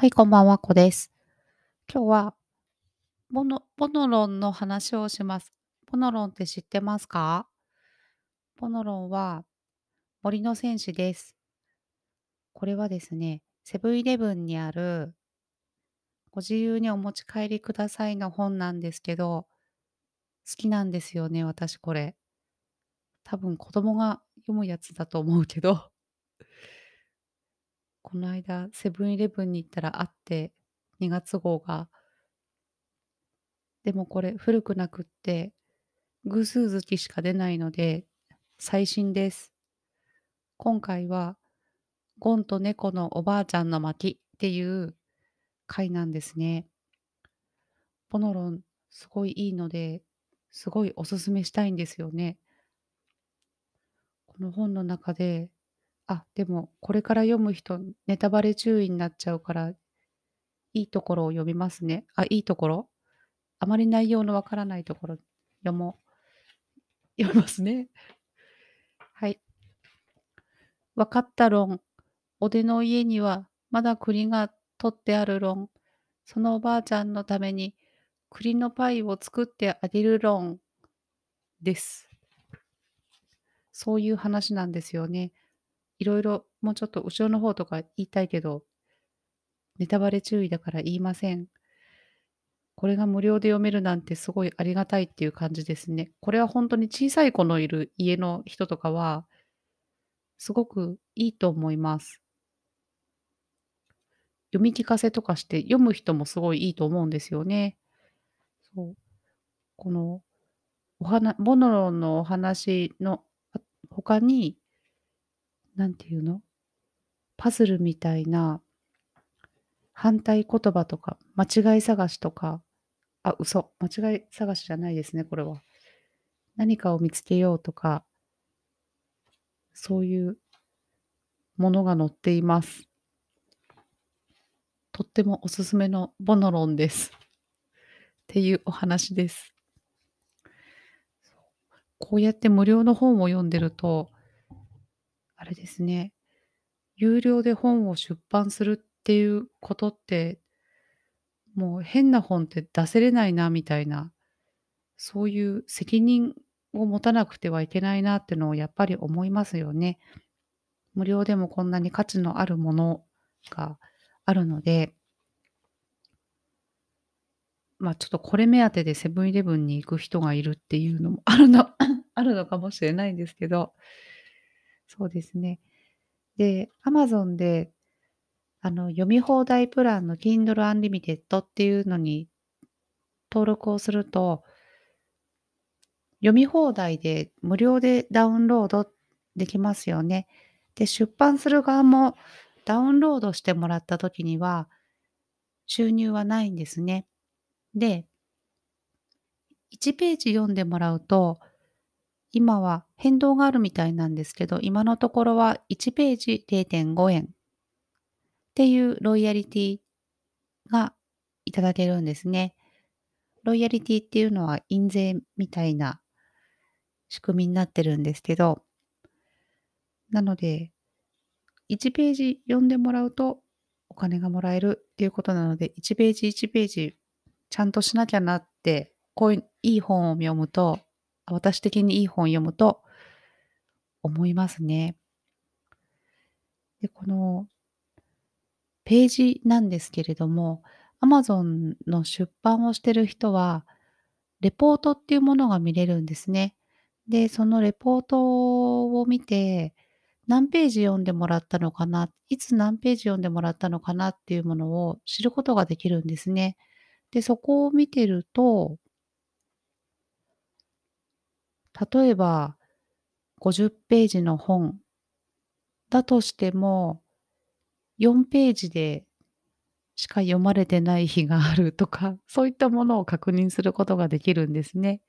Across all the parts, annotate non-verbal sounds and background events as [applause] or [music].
はい、こんばんは、こです。今日は、ボノボノロンの話をします。ボノロンって知ってますか？ボノロンは森の戦士です。これはですね、セブンイレブンにあるご自由にお持ち帰りくださいの本なんですけど、好きなんですよね、私これ。多分子供が読むやつだと思うけど、この間セブンイレブンに行ったらあって、2月号が。でもこれ古くなくって偶数月しか出ないので、最新です。今回は、ゴンと猫のおばあちゃんの巻っていう回なんですね。ポノロン、すごいいいので、すごいおすすめしたいんですよね。この本の中で、あ、でもこれから読む人、ネタバレ注意になっちゃうから、いいところを読みますね。あ、いいところ？あまり内容のわからないところ読もう。[laughs] 読みますね。はい。わかった論。おでの家にはまだ栗が取ってある論。そのおばあちゃんのために栗のパイを作ってあげる論です。そういう話なんですよね。いろいろもうちょっと後ろの方とか言いたいけど、ネタバレ注意だから言いません。これが無料で読めるなんてすごいありがたいっていう感じですね。これは本当に小さい子のいる家の人とかは、すごくいいと思います。読み聞かせとかして読む人もすごいいいと思うんですよね。そう。この、おはなボノロのお話の、他に、なんていうの、パズルみたいな反対言葉とか、間違い探しとか、あ、嘘、間違い探しじゃないですね、これは。何かを見つけようとか、そういうものが載っています。とってもおすすめのボノロンです。っていうお話です。こうやって無料の本を読んでると、あれですね、有料で本を出版するっていうことって、もう変な本って出せれないなみたいな、そういう責任を持たなくてはいけないなっていうのをやっぱり思いますよね。無料でもこんなに価値のあるものがあるので、まあ、ちょっとこれ目当てでセブンイレブンに行く人がいるっていうのもあるのあるのかもしれないんですけど、そうですね。で、Amazon で、あの、読み放題プランの Kindle Unlimited っていうのに登録をすると、読み放題で無料でダウンロードできますよね。で、出版する側もダウンロードしてもらった時には、収入はないんですね。で、1ページ読んでもらうと、今は変動があるみたいなんですけど、今のところは1ページ0.5円っていうロイヤリティがいただけるんですね。ロイヤリティっていうのは印税みたいな仕組みになってるんですけど、なので、1ページ読んでもらうとお金がもらえるっていうことなので、1ページ1ページちゃんとしなきゃなって、こういういい本を読むと、私的にいい本を読むと思いますね。で、このページなんですけれども、Amazon の出版をしてる人は、レポートっていうものが見れるんですね。で、そのレポートを見て、何ページ読んでもらったのかな、いつ何ページ読んでもらったのかなっていうものを知ることができるんですね。で、そこを見てると例えば50ページの本だとしても、4ページでしか読まれてない日があるとか、[laughs] そういったものを確認することができるんですね。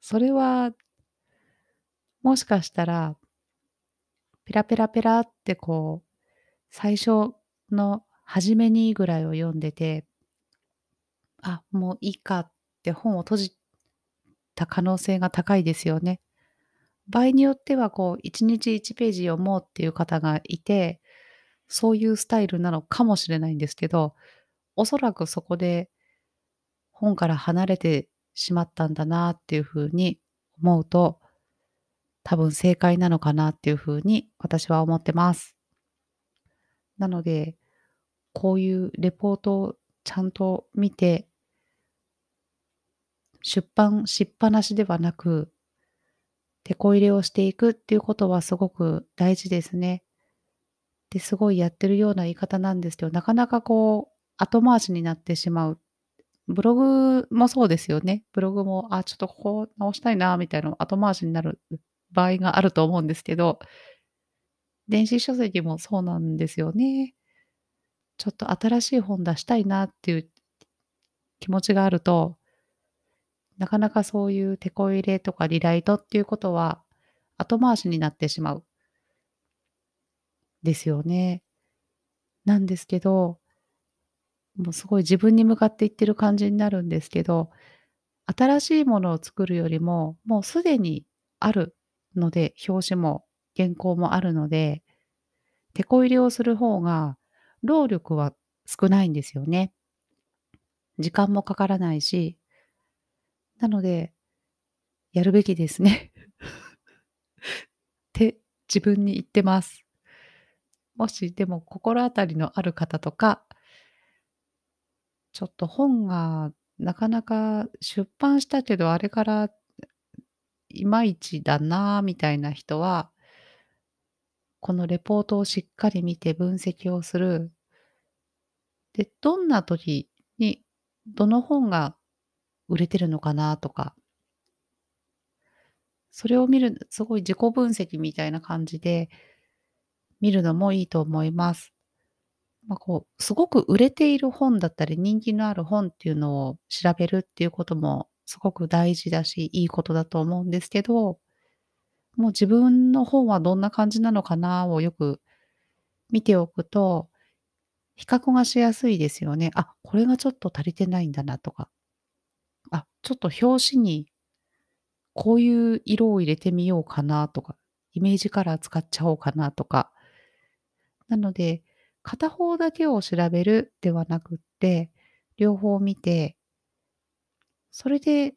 それは、もしかしたら、ペラペラペラってこう、最初の初めにぐらいを読んでて、あ、もういいかって本を閉じた可能性が高いですよね。場合によってはこう1日1ページ読もうっていう方がいて、そういうスタイルなのかもしれないんですけど、おそらくそこで本から離れてしまったんだなっていう風に思うと、多分正解なのかなっていう風に私は思ってます。なので、こういうレポートをちゃんと見て、出版しっぱなしではなく、手こ入れをしていくっていうことはすごく大事ですね。で、すごいやってるような言い方なんですけど、なかなかこう、後回しになってしまう。ブログもそうですよね。ブログも、あ、ちょっとここ直したいな、みたいな後回しになる場合があると思うんですけど、電子書籍もそうなんですよね。ちょっと新しい本出したいなっていう気持ちがあると、なかなかそういう手こ入れとかリライトっていうことは後回しになってしまう。ですよね。なんですけど、もうすごい自分に向かっていってる感じになるんですけど、新しいものを作るよりも、もうすでにあるので、表紙も原稿もあるので、手こ入れをする方が労力は少ないんですよね。時間もかからないし、なので、やるべきですね [laughs] って自分に言ってます。もしでも心当たりのある方とか、ちょっと本がなかなか出版したけど、あれからいまいちだなみたいな人は、このレポートをしっかり見て分析をする。で、どんな時にどの本が売れてるのかなとか、それを見る、すごい自己分析みたいな感じで見るのもいいと思います。まあ、こう、すごく売れている本だったり、人気のある本っていうのを調べるっていうこともすごく大事だし、いいことだと思うんですけど、もう自分の本はどんな感じなのかなをよく見ておくと、比較がしやすいですよね。あ、これがちょっと足りてないんだなとか。あ、ちょっと表紙にこういう色を入れてみようかなとか、イメージカラー使っちゃおうかなとか。なので、片方だけを調べるではなくって、両方見て、それで、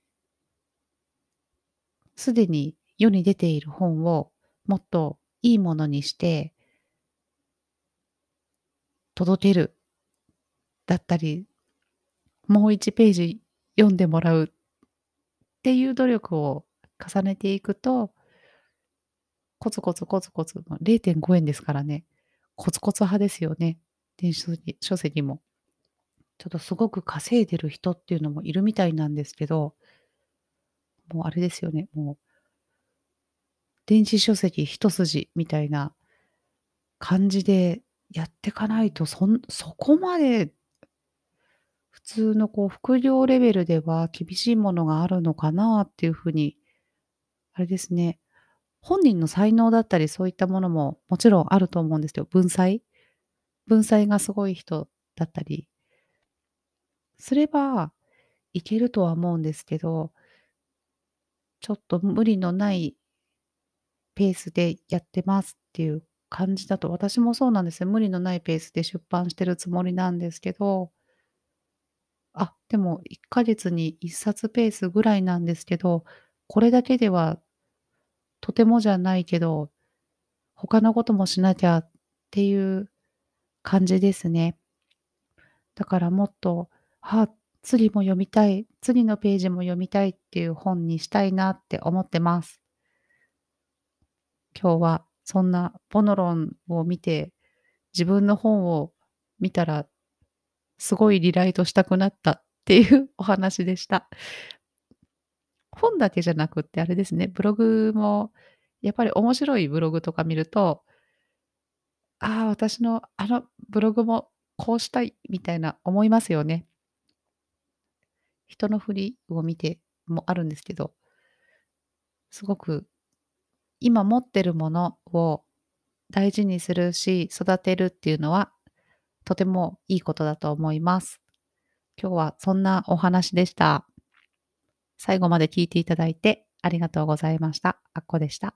すでに世に出ている本をもっといいものにして届けるだったり、もう1ページ読んでもらうっていう努力を重ねていくと、コツコツコツコツの、0.5円ですからね、コツコツ派ですよね。電子書籍も。ちょっとすごく稼いでる人っていうのもいるみたいなんですけど、もうあれですよね、もう、電子書籍一筋みたいな感じでやってかないと、そそこまで普通のこう副業レベルでは厳しいものがあるのかなっていうふうに、あれですね、本人の才能だったりそういったものももちろんあると思うんですよ。文才？文才がすごい人だったりすればいけるとは思うんですけど、ちょっと無理のないペースでやってますっていう感じだと、私もそうなんですよ。無理のないペースで出版してるつもりなんですけど、あ、でも1ヶ月に1冊ペースぐらいなんですけど、これだけではとてもじゃないけど、他のこともしなきゃっていう感じですね。だからもっと、あ、次も読みたい、次のページも読みたいっていう本にしたいなって思ってます。今日はそんなポノロンを見て、自分の本を見たら、すごいリライトしたくなったっていうお話でした。本だけじゃなくってあれですね、ブログもやっぱり面白いブログとか見ると、ああ、私のあのブログもこうしたいみたいな思いますよね。人の振りを見てもあるんですけど、すごく今持ってるものを大事にするし、育てるっていうのはとてもいいことだと思います。今日はそんなお話でした。最後まで聞いていただいてありがとうございました。あっこでした。